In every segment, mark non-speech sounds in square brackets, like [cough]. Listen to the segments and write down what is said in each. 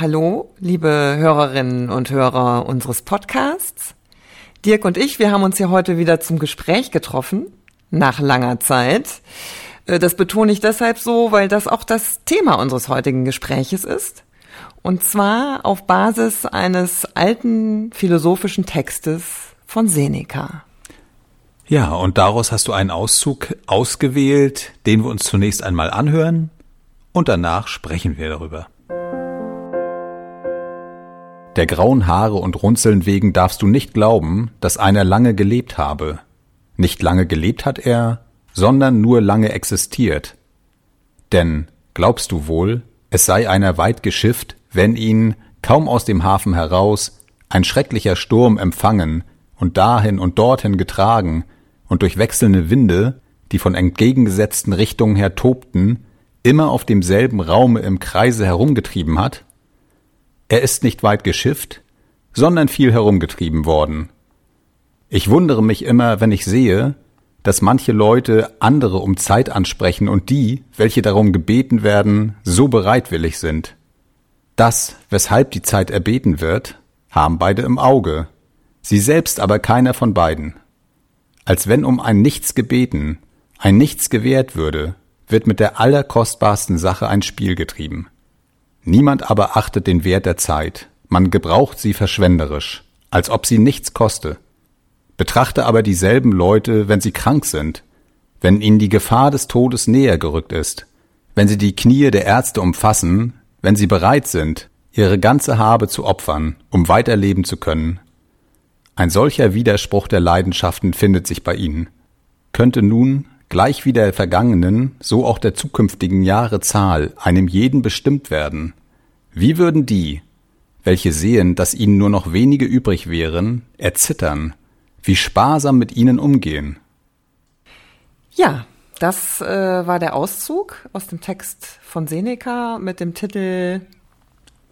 hallo, liebe Hörerinnen und Hörer unseres Podcasts. Dirk und ich, wir haben uns hier heute wieder zum Gespräch getroffen, nach langer Zeit. Äh, das betone ich deshalb so, weil das auch das Thema unseres heutigen Gespräches ist. Und zwar auf Basis eines alten philosophischen Textes von Seneca. Ja, und daraus hast du einen Auszug ausgewählt, den wir uns zunächst einmal anhören und danach sprechen wir darüber. Der grauen Haare und Runzeln wegen darfst du nicht glauben, dass einer lange gelebt habe. Nicht lange gelebt hat er, sondern nur lange existiert. Denn, glaubst du wohl, es sei einer weit geschifft, wenn ihn, kaum aus dem Hafen heraus, ein schrecklicher Sturm empfangen und dahin und dorthin getragen und durch wechselnde Winde, die von entgegengesetzten Richtungen her tobten, immer auf demselben Raume im Kreise herumgetrieben hat? Er ist nicht weit geschifft, sondern viel herumgetrieben worden. Ich wundere mich immer, wenn ich sehe, dass manche Leute andere um Zeit ansprechen und die, welche darum gebeten werden, so bereitwillig sind. Das, weshalb die Zeit erbeten wird, haben beide im Auge, sie selbst aber keiner von beiden. Als wenn um ein Nichts gebeten, ein Nichts gewährt würde, wird mit der allerkostbarsten Sache ein Spiel getrieben. Niemand aber achtet den Wert der Zeit, man gebraucht sie verschwenderisch, als ob sie nichts koste. Betrachte aber dieselben Leute, wenn sie krank sind, wenn ihnen die Gefahr des Todes näher gerückt ist, wenn sie die Knie der Ärzte umfassen, wenn sie bereit sind, ihre ganze Habe zu opfern, um weiterleben zu können. Ein solcher Widerspruch der Leidenschaften findet sich bei ihnen. Könnte nun gleich wie der vergangenen, so auch der zukünftigen Jahre Zahl einem jeden bestimmt werden. Wie würden die, welche sehen, dass ihnen nur noch wenige übrig wären, erzittern, wie sparsam mit ihnen umgehen? Ja, das äh, war der Auszug aus dem Text von Seneca mit dem Titel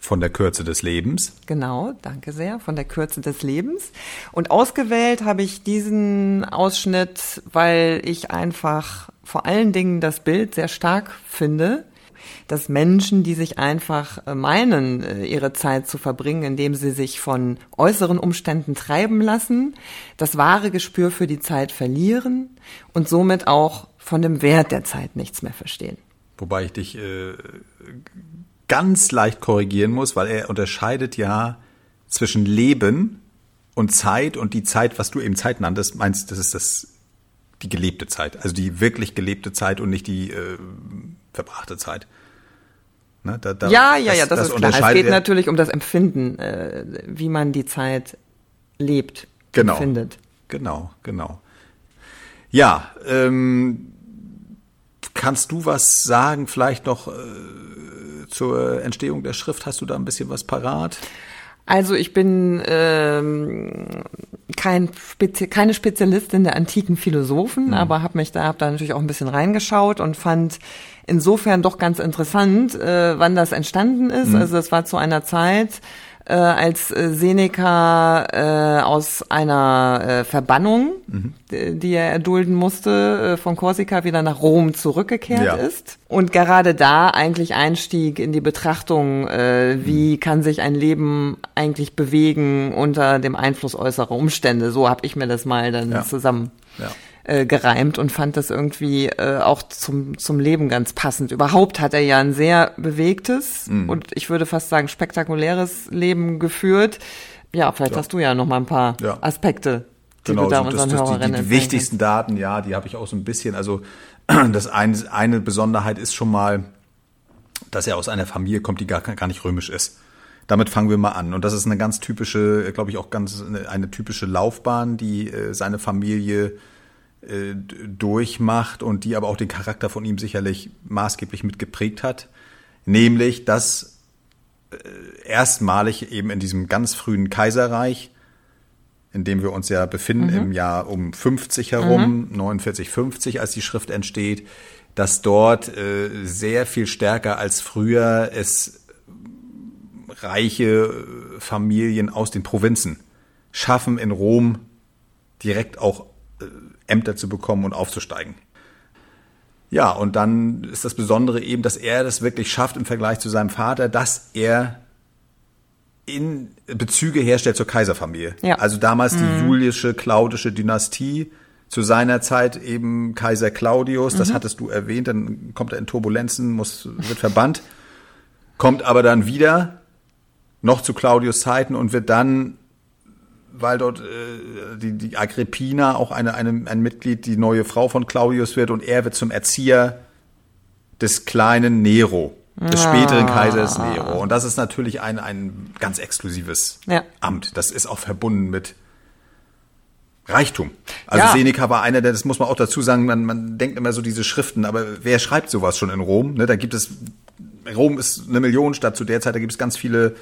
von der Kürze des Lebens. Genau, danke sehr, von der Kürze des Lebens. Und ausgewählt habe ich diesen Ausschnitt, weil ich einfach vor allen Dingen das Bild sehr stark finde, dass Menschen, die sich einfach äh, meinen, äh, ihre Zeit zu verbringen, indem sie sich von äußeren Umständen treiben lassen, das wahre Gespür für die Zeit verlieren und somit auch von dem Wert der Zeit nichts mehr verstehen. Wobei ich dich äh, ganz leicht korrigieren muss, weil er unterscheidet ja zwischen Leben und Zeit und die Zeit, was du eben Zeit nanntest, meinst, das ist das die gelebte Zeit, also die wirklich gelebte Zeit und nicht die äh, verbrachte Zeit. Ne, da, da, ja, ja, das, ja, das, das ist klar. Es geht natürlich um das Empfinden, äh, wie man die Zeit lebt, genau, empfindet. Genau, genau. Ja, ähm, kannst du was sagen, vielleicht noch äh, zur Entstehung der Schrift? Hast du da ein bisschen was parat? Also ich bin ähm, kein Spezi keine Spezialistin der antiken Philosophen, mhm. aber habe mich da hab da natürlich auch ein bisschen reingeschaut und fand insofern doch ganz interessant, äh, wann das entstanden ist. Mhm. Also das war zu einer Zeit, äh, als äh, Seneca äh, aus einer äh, Verbannung, mhm. die er erdulden musste, äh, von Korsika wieder nach Rom zurückgekehrt ja. ist und gerade da eigentlich einstieg in die Betrachtung, äh, wie mhm. kann sich ein Leben eigentlich bewegen unter dem Einfluss äußerer Umstände. So habe ich mir das mal dann ja. zusammen. Ja äh, gereimt und fand das irgendwie äh, auch zum, zum Leben ganz passend. Überhaupt hat er ja ein sehr bewegtes mhm. und ich würde fast sagen spektakuläres Leben geführt. Ja, vielleicht ja. hast du ja noch mal ein paar ja. Aspekte, die genau, du da unseren das, das, Hörerinnen Die, die wichtigsten Daten, ja, die habe ich auch so ein bisschen. Also [clears throat] das eine, eine Besonderheit ist schon mal, dass er aus einer Familie kommt, die gar, gar nicht römisch ist. Damit fangen wir mal an. Und das ist eine ganz typische, glaube ich, auch ganz eine, eine typische Laufbahn, die äh, seine Familie äh, durchmacht und die aber auch den Charakter von ihm sicherlich maßgeblich mitgeprägt hat. Nämlich, dass äh, erstmalig eben in diesem ganz frühen Kaiserreich, in dem wir uns ja befinden, mhm. im Jahr um 50 herum, mhm. 49, 50, als die Schrift entsteht, dass dort äh, sehr viel stärker als früher es reiche Familien aus den Provinzen schaffen, in Rom direkt auch Ämter zu bekommen und aufzusteigen. Ja, und dann ist das Besondere eben, dass er das wirklich schafft im Vergleich zu seinem Vater, dass er in Bezüge herstellt zur Kaiserfamilie. Ja. Also damals die julische, claudische Dynastie, zu seiner Zeit eben Kaiser Claudius, das hattest du erwähnt, dann kommt er in Turbulenzen, muss, wird verbannt, kommt aber dann wieder, noch zu Claudius Zeiten und wird dann, weil dort äh, die, die Agrippina, auch eine, eine, ein Mitglied, die neue Frau von Claudius wird und er wird zum Erzieher des kleinen Nero, des späteren Kaisers Nero. Und das ist natürlich ein, ein ganz exklusives Ja. Amt. Das ist auch verbunden mit Reichtum. Also Ja. Seneca war einer, der, das muss man auch dazu sagen, man, man denkt immer so diese Schriften, aber wer schreibt sowas schon in Rom? Ne, da gibt es, Rom ist eine Millionenstadt zu der Zeit, da gibt es ganz viele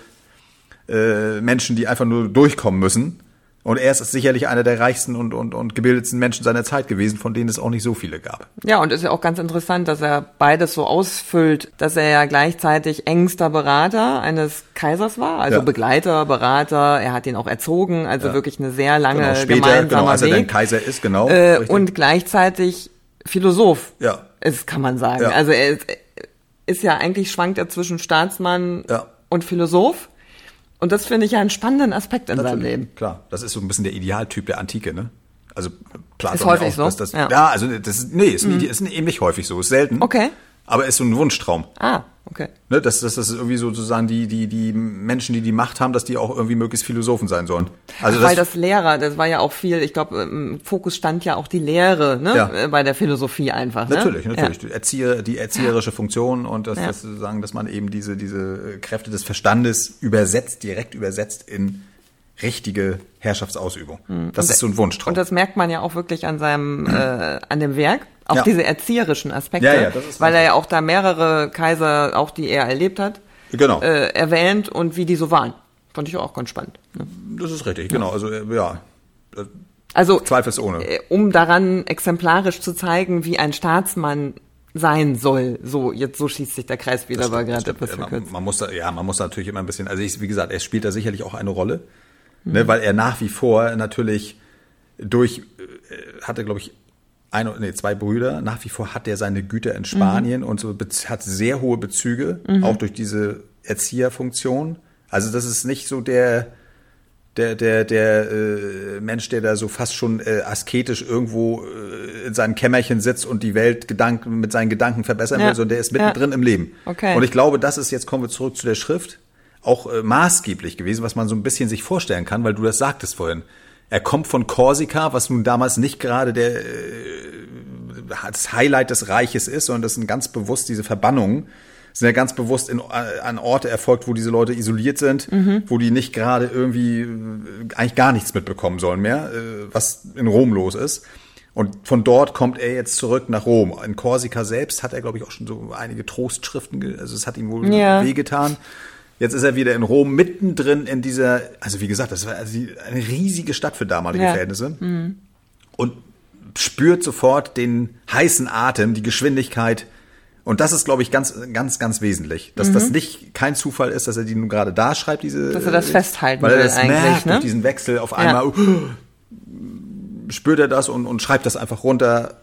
äh, Menschen, die einfach nur durchkommen müssen. Und er ist sicherlich einer der reichsten und, und, und gebildetsten Menschen seiner Zeit gewesen, von denen es auch nicht so viele gab. Ja, und ist ja auch ganz interessant, dass er beides so ausfüllt, dass er ja gleichzeitig engster Berater eines Kaisers war, also Ja. Begleiter, Berater, er hat ihn auch erzogen, also Ja. wirklich eine sehr lange Genau, später, gemeinsamer genau, als er dann. Kaiser ist, genau. äh, und gleichzeitig Philosoph Ja. ist, kann man sagen. Ja. Also er ist, ist ja eigentlich schwankt er zwischen Staatsmann und Philosoph. Und das finde ich ja einen spannenden Aspekt in seinem Natürlich, Leben. Klar, das ist so ein bisschen der Idealtyp der Antike, ne? Also Platon Ist häufig auch, so? dass Das, Ja. ja. also das ist, nee, ist, nie, ist eben nicht häufig so, ist selten. Okay. Aber ist so ein Wunschtraum. Ah, okay. Ne, dass, dass das irgendwie sozusagen die, die, die Menschen, die die Macht haben, dass die auch irgendwie möglichst Philosophen sein sollen. Also Weil das Lehrer, das war ja auch viel, ich glaube, im Fokus stand ja auch die Lehre, ne? Ja. Äh, Bei der Philosophie einfach. Ne? Natürlich, natürlich. Ja. Die, Erzieher, die erzieherische Funktion und das, Ja. das sozusagen, dass man eben diese, diese Kräfte des Verstandes übersetzt, direkt übersetzt in richtige Herrschaftsausübung. Das ist so ein Wunschtraum. Mhm. Und das merkt man ja auch wirklich an seinem, [clears throat] äh, an dem Werk, auch Ja. diese erzieherischen Aspekte, Ja, ja, das ist weil er ja auch da mehrere Kaiser, auch die er erlebt hat, genau. äh, erwähnt und wie die so waren. Fand ich auch ganz spannend. Ne? das ist richtig, genau. Also äh, ja, Also zweifelsohne. äh, um daran exemplarisch zu zeigen, wie ein Staatsmann sein soll. So, jetzt so schießt sich der Kreis wieder, aber gerade etwas äh, man, verkürzt. man muss da, ja, man muss natürlich immer ein bisschen, also ich, wie gesagt, er spielt da sicherlich auch eine Rolle, Mhm. ne, weil er nach wie vor natürlich durch, äh, hatte glaube ich ein, nee, zwei Brüder, nach wie vor hat er seine Güter Mhm. in Spanien und so hat sehr hohe Bezüge, auch durch diese Erzieherfunktion. Also das ist nicht so der, der, der, der äh, Mensch, der da so fast schon äh, asketisch irgendwo äh, in seinem Kämmerchen sitzt und die Welt Gedanken, mit seinen Gedanken verbessern Ja. will, sondern der ist mittendrin Ja. im Leben. Okay. Und ich glaube, das ist, jetzt kommen wir zurück zu der Schrift, auch äh, maßgeblich gewesen, was man so ein bisschen sich vorstellen kann, weil du das sagtest vorhin. Er kommt von Korsika, was nun damals nicht gerade der, äh, das Highlight des Reiches ist, sondern das sind ganz bewusst diese Verbannungen, sind ja ganz bewusst in, äh, an Orte erfolgt, wo diese Leute isoliert sind, wo die nicht gerade irgendwie äh, eigentlich gar nichts mitbekommen sollen mehr, äh, was in Rom los ist. Und von dort kommt er jetzt zurück nach Rom. In Korsika selbst hat er, glaube ich, auch schon so einige Trostschriften, also es hat ihm wohl Ja. wehgetan. Jetzt ist er wieder in Rom, mittendrin in dieser, also wie gesagt, das war also eine riesige Stadt für damalige Ja. Verhältnisse. Und spürt sofort den heißen Atem, die Geschwindigkeit. Und das ist, glaube ich, ganz, ganz, ganz wesentlich. Dass das nicht kein Zufall ist, dass er die nun gerade da schreibt, diese. Mhm. Dass er das festhalten weil er will das eigentlich, merkt, ne? durch diesen Wechsel auf einmal uh, [gasps] spürt er das und, und schreibt das einfach runter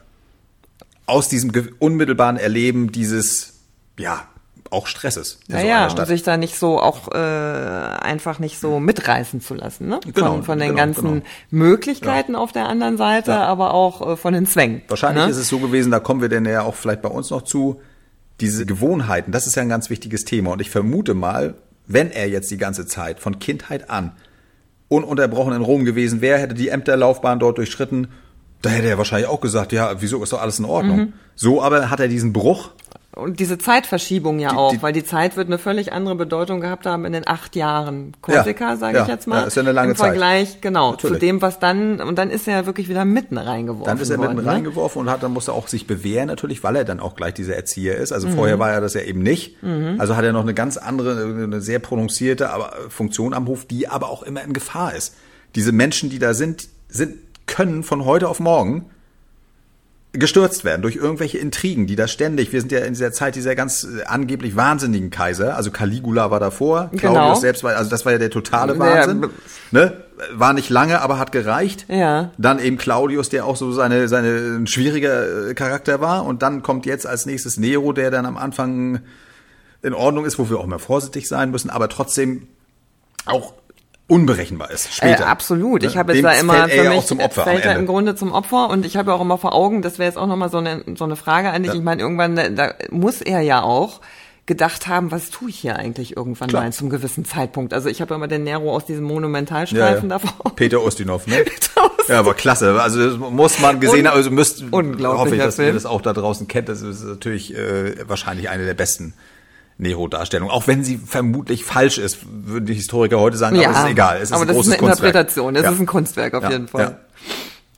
aus diesem unmittelbaren Erleben dieses, ja, auch Stresses. in Ja, so ja, und sich da nicht so auch äh, einfach nicht so mitreißen zu lassen, ne? Genau, von, von den genau, ganzen genau. Möglichkeiten auf der anderen Seite, Ja. aber auch äh, von den Zwängen. Wahrscheinlich ne? ist es so gewesen, da kommen wir denn ja auch vielleicht bei uns noch zu, diese Gewohnheiten, das ist ja ein ganz wichtiges Thema. Und ich vermute mal, wenn er jetzt die ganze Zeit von Kindheit an ununterbrochen in Rom gewesen wäre, hätte die Ämterlaufbahn dort durchschritten, da hätte er wahrscheinlich auch gesagt, ja, wieso ist doch alles in Ordnung. Mhm. So aber hat er diesen Bruch. Und diese Zeitverschiebung ja Die- auch, die- weil die Zeit wird eine völlig andere Bedeutung gehabt haben in den acht Jahren Korsika, Ja, sage ja, ich jetzt mal. ja, ist ja eine lange Im Zeit. Vergleich, genau, Natürlich. zu dem, was dann, und dann ist er ja wirklich wieder mitten reingeworfen Dann ist er worden. mitten ne? reingeworfen und hat, dann musste er auch sich bewähren natürlich, weil er dann auch gleich dieser Erzieher ist. Mhm. Also vorher war er das ja eben nicht. Also hat er noch eine ganz andere, eine sehr prononcierte aber Funktion am Hof, die aber auch immer in Gefahr ist. Diese Menschen, die da sind, sind, können von heute auf morgen gestürzt werden durch irgendwelche Intrigen, die da ständig, wir sind ja in dieser Zeit dieser ganz äh, angeblich wahnsinnigen Kaiser, also Caligula war davor, Genau. Claudius selbst war, also das war ja der totale Wahnsinn, ne? War nicht lange, aber hat gereicht. Ja. Dann eben Claudius, der auch so seine, seine ein schwieriger äh, Charakter war. Und dann kommt jetzt als nächstes Nero, der dann am Anfang in Ordnung ist, wo wir auch mal vorsichtig sein müssen, aber trotzdem auch unberechenbar ist später. Äh, absolut. Ich Ne? habe jetzt da immer fällt er für ja mich auch zum Opfer am fällt er im Grunde zum Opfer und ich habe ja auch immer vor Augen, das wäre jetzt auch nochmal so eine so eine Frage an dich. Ja. Ich meine, irgendwann da, da muss er ja auch gedacht haben, was tue ich hier eigentlich irgendwann Klar. mal zum gewissen Zeitpunkt. Also ich habe immer den Nero aus diesem Ja, Monumentalstreifen ja. davor. Peter Ustinov, ne? [laughs] Ja, aber klasse. Also das muss man gesehen Un- haben, also müsst hoffe ich, dass ihr Film. das auch da draußen kennt. Das ist natürlich äh, wahrscheinlich eine der besten Nero-Darstellungen. Auch wenn sie vermutlich falsch ist, würden die Historiker heute sagen, aber es ist egal. Es ist aber ein das ist großes eine Kunstwerk. Interpretation. Es Ja. ist ein Kunstwerk auf Ja, jeden Fall. ja.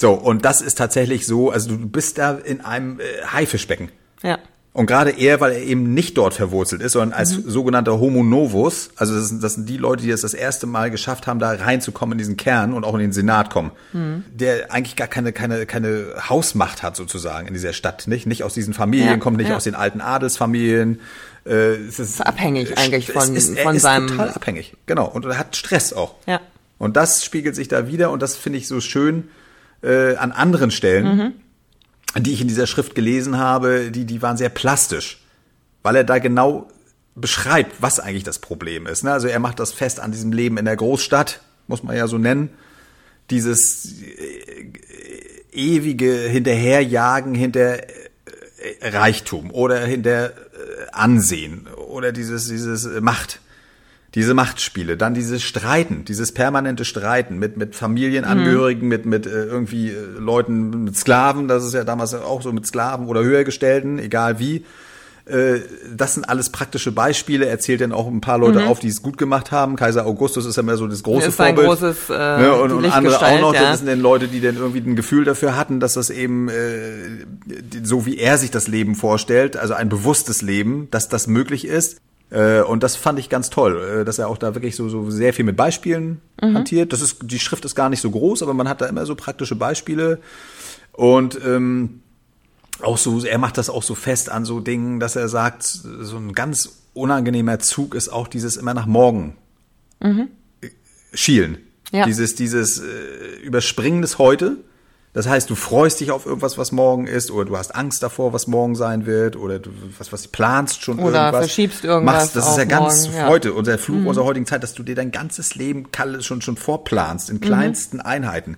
So, und das ist tatsächlich so, also du bist da in einem äh, Haifischbecken. Ja. Und gerade er, weil er eben nicht dort verwurzelt ist, sondern als Mhm. sogenannter Homo novus, also das sind, das sind die Leute, die es das erste Mal geschafft haben, da reinzukommen in diesen Kern und auch in den Senat kommen, Mhm. der eigentlich gar keine, keine, keine Hausmacht hat sozusagen in dieser Stadt, nicht? Nicht aus diesen Familien, Ja, kommt nicht ja. aus den alten Adelsfamilien. Äh, es ist, Ist abhängig eigentlich von- ist, er von ist seinem- total abhängig, genau. Und er hat Stress auch. Ja. Und das spiegelt sich da wieder und das finde ich so schön äh, an anderen Stellen, die ich in dieser Schrift gelesen habe, die, die waren sehr plastisch, weil er da genau beschreibt, was eigentlich das Problem ist. Ne? Also er macht das fest an diesem Leben in der Großstadt, muss man ja so nennen. Dieses äh, ewige Hinterherjagen hinter äh, Reichtum oder hinter äh, Ansehen oder dieses, dieses Macht. Diese Machtspiele, dann dieses Streiten, dieses permanente Streiten mit, mit Familienangehörigen, mit, mit äh, irgendwie äh, Leuten, mit Sklaven, das ist ja damals auch so mit Sklaven oder Höhergestellten, egal wie. Äh, das sind alles praktische Beispiele. Er zählt dann auch ein paar Leute auf, die es gut gemacht haben. Kaiser Augustus ist ja mehr so das große Ist Vorbild. großes, äh, ne? und, und andere auch noch. ja. Das sind dann Leute, die dann irgendwie ein Gefühl dafür hatten, dass das eben äh, so wie er sich das Leben vorstellt, also ein bewusstes Leben, dass das möglich ist. Äh, Und das fand ich ganz toll, äh, dass er auch da wirklich so, so sehr viel mit Beispielen Mhm. hantiert. Das ist, die Schrift ist gar nicht so groß, aber man hat da immer so praktische Beispiele. Und ähm, auch so, er macht das auch so fest an so Dingen, dass er sagt, so ein ganz unangenehmer Zug ist auch dieses immer nach morgen äh, schielen. Ja. Dieses, dieses äh, Überspringen des Heute. Das heißt, du freust dich auf irgendwas, was morgen ist, oder du hast Angst davor, was morgen sein wird, oder du was, was planst schon Oder irgendwas. verschiebst irgendwas Machst, das ist ja ganz morgen, ja. Mhm. heute, unser Fluch unserer heutigen Zeit, dass du dir dein ganzes Leben schon, schon vorplanst, Mhm. in kleinsten Einheiten.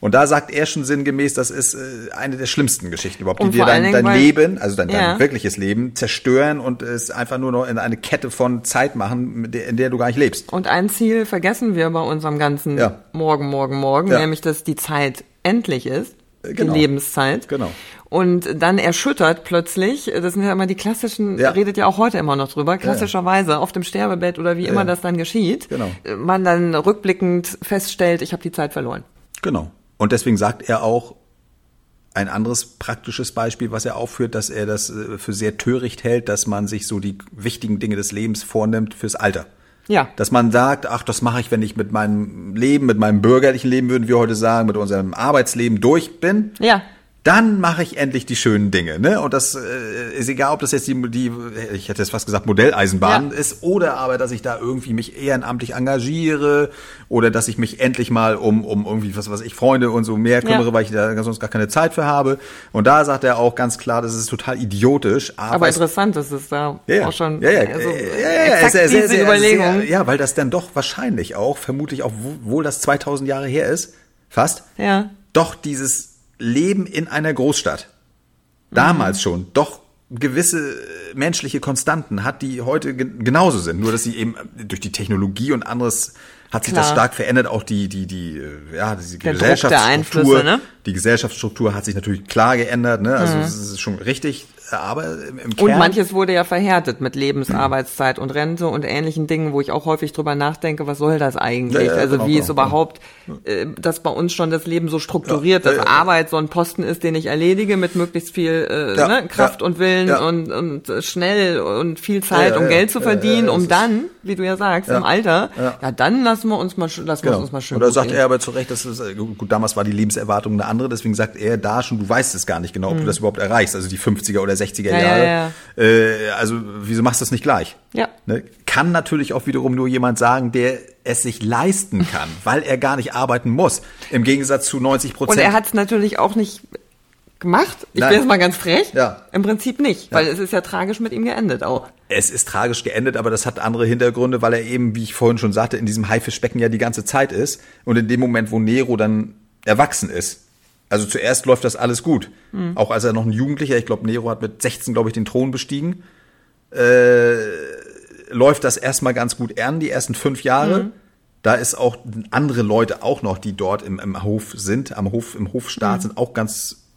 Und da sagt er schon sinngemäß, das ist äh, eine der schlimmsten Geschichten überhaupt, Und die dir dein, dein Leben, also dein, Ja. dein wirkliches Leben, zerstören und es einfach nur noch in eine Kette von Zeit machen, der, in der du gar nicht lebst. Und ein Ziel vergessen wir bei unserem ganzen Ja. Morgen, Morgen, Morgen, Ja. nämlich, dass die Zeit endlich ist. Äh, genau. Die Lebenszeit. Genau. Und dann erschüttert plötzlich, das sind ja immer die klassischen, Ja. redet ja auch heute immer noch drüber, klassischerweise auf dem Sterbebett oder wie immer das dann geschieht, Genau. äh, man dann rückblickend feststellt, ich habe die Zeit verloren. Genau. Und deswegen sagt er auch ein anderes praktisches Beispiel, was er aufführt, dass er das äh, für sehr töricht hält, dass man sich so die wichtigen Dinge des Lebens vornimmt fürs Alter. Ja. Dass man sagt, ach, das mache ich, wenn ich mit meinem Leben, mit meinem bürgerlichen Leben, würden wir heute sagen, mit unserem Arbeitsleben durch bin. Ja. Dann mache ich endlich die schönen Dinge, ne? Und das äh, ist egal, ob das jetzt die, die ich hätte jetzt fast gesagt Modelleisenbahn Ja. ist oder aber, dass ich da irgendwie mich ehrenamtlich engagiere oder dass ich mich endlich mal um um irgendwie was was ich Freunde und so mehr kümmere, Ja. weil ich da sonst gar keine Zeit für habe. Und da sagt er auch ganz klar, das ist total idiotisch, aber, Aber es interessant, dass es da ja, auch schon ja, ja, also, ja, ja, sehr, diese Überlegung. Sehr, ja, weil das dann doch wahrscheinlich auch, vermutlich auch, obwohl das 2000 Jahre her ist, fast, Ja. doch dieses Leben in einer Großstadt, Mhm. damals schon, doch gewisse äh, menschliche Konstanten hat, die heute ge genauso sind, nur dass sie eben äh, durch die Technologie und anderes hat sich das Klar. stark verändert, auch die, die, die, äh, ja, diese Der Gesellschaftsstruktur, ne? die Gesellschaftsstruktur hat sich natürlich klar geändert, ne, also es ist schon richtig, aber im, im Mhm. Und Kern, manches wurde ja verhärtet mit Lebensarbeitszeit und Rente und ähnlichen Dingen, wo ich auch häufig drüber nachdenke, was soll das eigentlich? Ja, ja, also genau, wie genau, ist überhaupt, äh, dass bei uns schon das Leben so strukturiert, Ja, dass. Arbeit so ein Posten ist, den ich erledige mit möglichst viel äh, ne, Kraft und Willen und, und schnell und viel Zeit, um. Geld zu verdienen, um dann, wie du ja sagst, im Alter, Ja. ja. dann lassen wir uns mal, lassen wir Genau. uns mal schön Und gut sagt gehen. er aber zu Recht, dass es, äh, gut, damals war die Lebenserwartung eine andere, deswegen sagt er da schon, du weißt es gar nicht genau, ob du das überhaupt erreichst, also die 50er oder 60er Mhm. Ja, Jahre. ja, Äh, also, wieso machst du das nicht gleich? Ja. Ne? Kann natürlich auch wiederum nur jemand sagen, der es sich leisten kann, [laughs] weil er gar nicht arbeiten muss. Im Gegensatz zu 90% Und Prozent. er hat es natürlich auch nicht gemacht? Ich Nein. bin jetzt mal ganz frech. Ja. Im Prinzip nicht, weil es ist ja tragisch mit ihm geendet auch. Es ist tragisch geendet, aber das hat andere Hintergründe, weil er eben, wie ich vorhin schon sagte, in diesem Haifischbecken ja die ganze Zeit ist. Und in dem Moment, wo Nero dann erwachsen ist, also zuerst läuft das alles gut. Auch als er noch ein Jugendlicher, ich glaube, Nero hat mit 16, glaube ich, den Thron bestiegen, äh, läuft das erstmal ganz gut an, die ersten fünf Jahre. Da ist auch andere Leute auch noch, die dort im, im Hof sind, am Hof, im Hofstaat, sind auch ganz,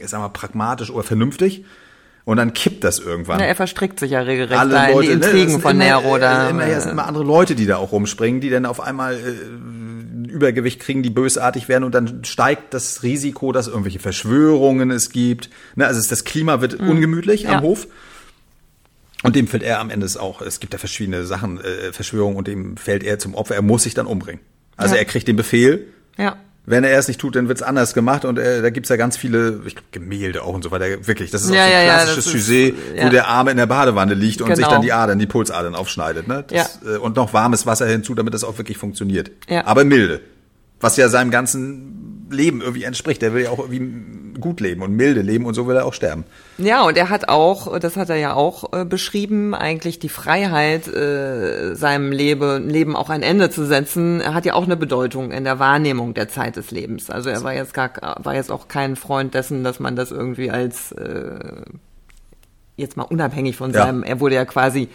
ich sag mal, pragmatisch oder vernünftig. Und dann kippt das irgendwann Ja, er verstrickt sich ja regelrecht alle da in Leute, die ne, Intrigen sind von Nero. Da, äh, immer, es sind immer andere Leute, die da auch rumspringen, die dann auf einmal äh, Übergewicht kriegen, die bösartig werden und dann steigt das Risiko, dass irgendwelche Verschwörungen es gibt. Ne, also das Klima wird ungemütlich Mhm. Ja. am Hof. Und dem fällt er am Ende auch, es gibt ja verschiedene Sachen, äh, Verschwörungen und dem fällt er zum Opfer. Er muss sich dann umbringen. Also Ja. er kriegt den Befehl, ja. Wenn er es nicht tut, dann wird's anders gemacht und äh, da gibt's ja ganz viele ich glaub, Gemälde auch und so weiter. Wirklich, das ist Ja, auch so ja, ein ja, klassisches ist- Sujet, wo ja. der Arme in der Badewanne liegt und sich Genau. dann die Adern, die Pulsadern aufschneidet. Ne? Das, äh, Und noch warmes Wasser hinzu, damit das auch wirklich funktioniert. Ja. Aber milde. Was ja seinem ganzen Leben irgendwie entspricht. Der will ja auch irgendwie gut leben und milde leben und so will er auch sterben. Ja, und er hat auch, das hat er ja auch äh, beschrieben, eigentlich die Freiheit, äh, seinem Leben, Leben auch ein Ende zu setzen, hat ja auch eine Bedeutung in der Wahrnehmung der Zeit des Lebens. Also er war jetzt gar, war jetzt auch kein Freund dessen, dass man das irgendwie als äh, jetzt mal unabhängig von Ja. seinem, er wurde ja quasi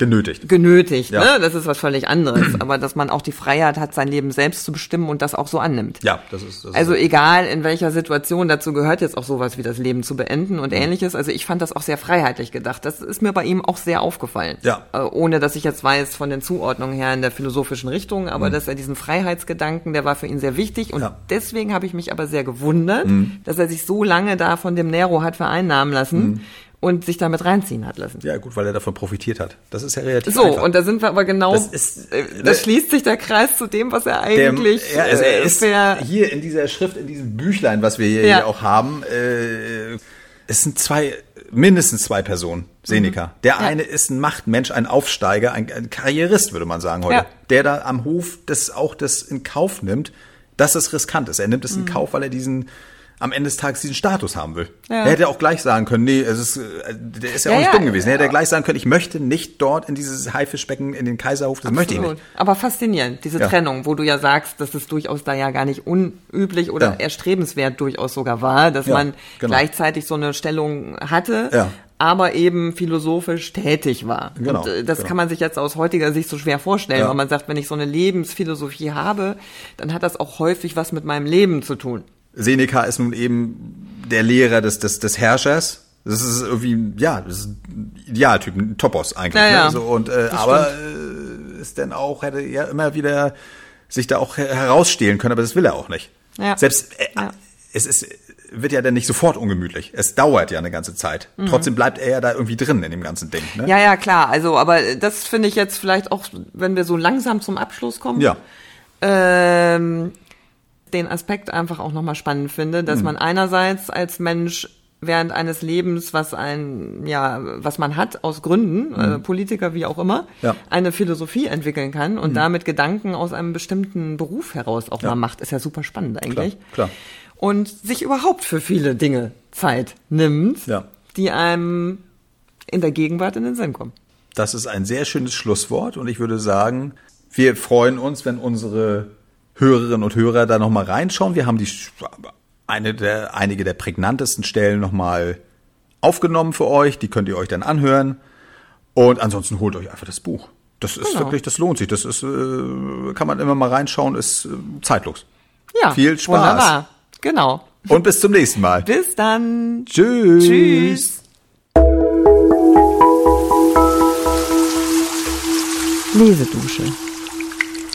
Genötigt. genötigt, Ja. ne? Das ist was völlig anderes. Aber dass man auch die Freiheit hat, sein Leben selbst zu bestimmen und das auch so annimmt. Ja, das ist. Das Also ist, egal in welcher Situation, dazu gehört jetzt auch sowas wie das Leben zu beenden und ähnliches. Also ich fand das auch sehr freiheitlich gedacht. Das ist mir bei ihm auch sehr aufgefallen. Ja. Äh, ohne dass ich jetzt weiß von den Zuordnungen her in der philosophischen Richtung, aber dass er diesen Freiheitsgedanken, der war für ihn sehr wichtig und Ja. deswegen habe ich mich aber sehr gewundert, dass er sich so lange da von dem Nero hat vereinnahmen lassen und sich damit reinziehen hat lassen. ja, gut, weil er davon profitiert hat. Das ist ja relativ So, einfach. und da sind wir aber genau, Das ist, äh, ne- da schließt sich der Kreis zu dem, was er Der- eigentlich ja, also er äh, ist für- hier in dieser Schrift, in diesem Büchlein, was wir hier, Ja. hier auch haben, äh, es sind zwei, mindestens zwei Personen, Seneca. Der Mhm. Ja. eine ist ein Machtmensch, ein Aufsteiger, ein, ein Karrierist, würde man sagen heute, Ja. der da am Hof das auch das in Kauf nimmt, dass es riskant ist. Er nimmt es in Kauf, weil er diesen am Ende des Tages diesen Status haben will. Ja. Er hätte auch gleich sagen können, nee, es ist, äh, der ist ja, Ja, auch nicht ja, dumm gewesen. Er hätte ja. gleich sagen können, ich möchte nicht dort in dieses Haifischbecken, in den Kaiserhof, das möchte ich Absolut. nicht. Aber faszinierend, diese. Trennung, wo du ja sagst, dass es durchaus da ja gar nicht unüblich oder erstrebenswert durchaus sogar war, dass man genau. gleichzeitig so eine Stellung hatte, aber eben philosophisch tätig war. Genau, Und äh, das genau. kann man sich jetzt aus heutiger Sicht so schwer vorstellen, Ja. weil man sagt, wenn ich so eine Lebensphilosophie habe, dann hat das auch häufig was mit meinem Leben zu tun. Seneca ist nun eben der Lehrer des, des, des Herrschers. Das ist irgendwie, ja, das ist ein Idealtyp, ein Topos eigentlich. Ja, ja. Ne? So, und, äh, aber äh, ist dann auch, hätte ja immer wieder sich da auch her- herausstehlen können, aber das will er auch nicht. Ja. Selbst, äh, Ja. es ist, wird ja dann nicht sofort ungemütlich. Es dauert ja eine ganze Zeit. Trotzdem bleibt er ja da irgendwie drin in dem ganzen Ding. Ne? Mhm. Ja, ja, klar. Also, aber das finde ich jetzt vielleicht auch, wenn wir so langsam zum Abschluss kommen. Ja. ähm, den Aspekt einfach auch nochmal spannend finde, dass man einerseits als Mensch während eines Lebens, was ein, ja, was man hat aus Gründen, äh, Politiker wie auch immer. Ja. Eine Philosophie entwickeln kann und damit Gedanken aus einem bestimmten Beruf heraus auch Ja. mal macht, ist ja super spannend eigentlich. klar. Und sich überhaupt für viele Dinge Zeit nimmt, Ja. die einem in der Gegenwart in den Sinn kommen. Das ist ein sehr schönes Schlusswort und ich würde sagen, wir freuen uns, wenn unsere Hörerinnen und Hörer da noch mal reinschauen. Wir haben die eine der einige der prägnantesten Stellen noch mal aufgenommen für euch. Die könnt ihr euch dann anhören. Und ansonsten holt euch einfach das Buch. Das ist Genau. wirklich, das lohnt sich. Das ist, äh, kann man immer mal reinschauen, ist äh, zeitlos. Ja, Viel Spaß. Wunderbar. Genau. Und bis zum nächsten Mal. Bis dann. Tschüss. Tschüss. Lesedusche.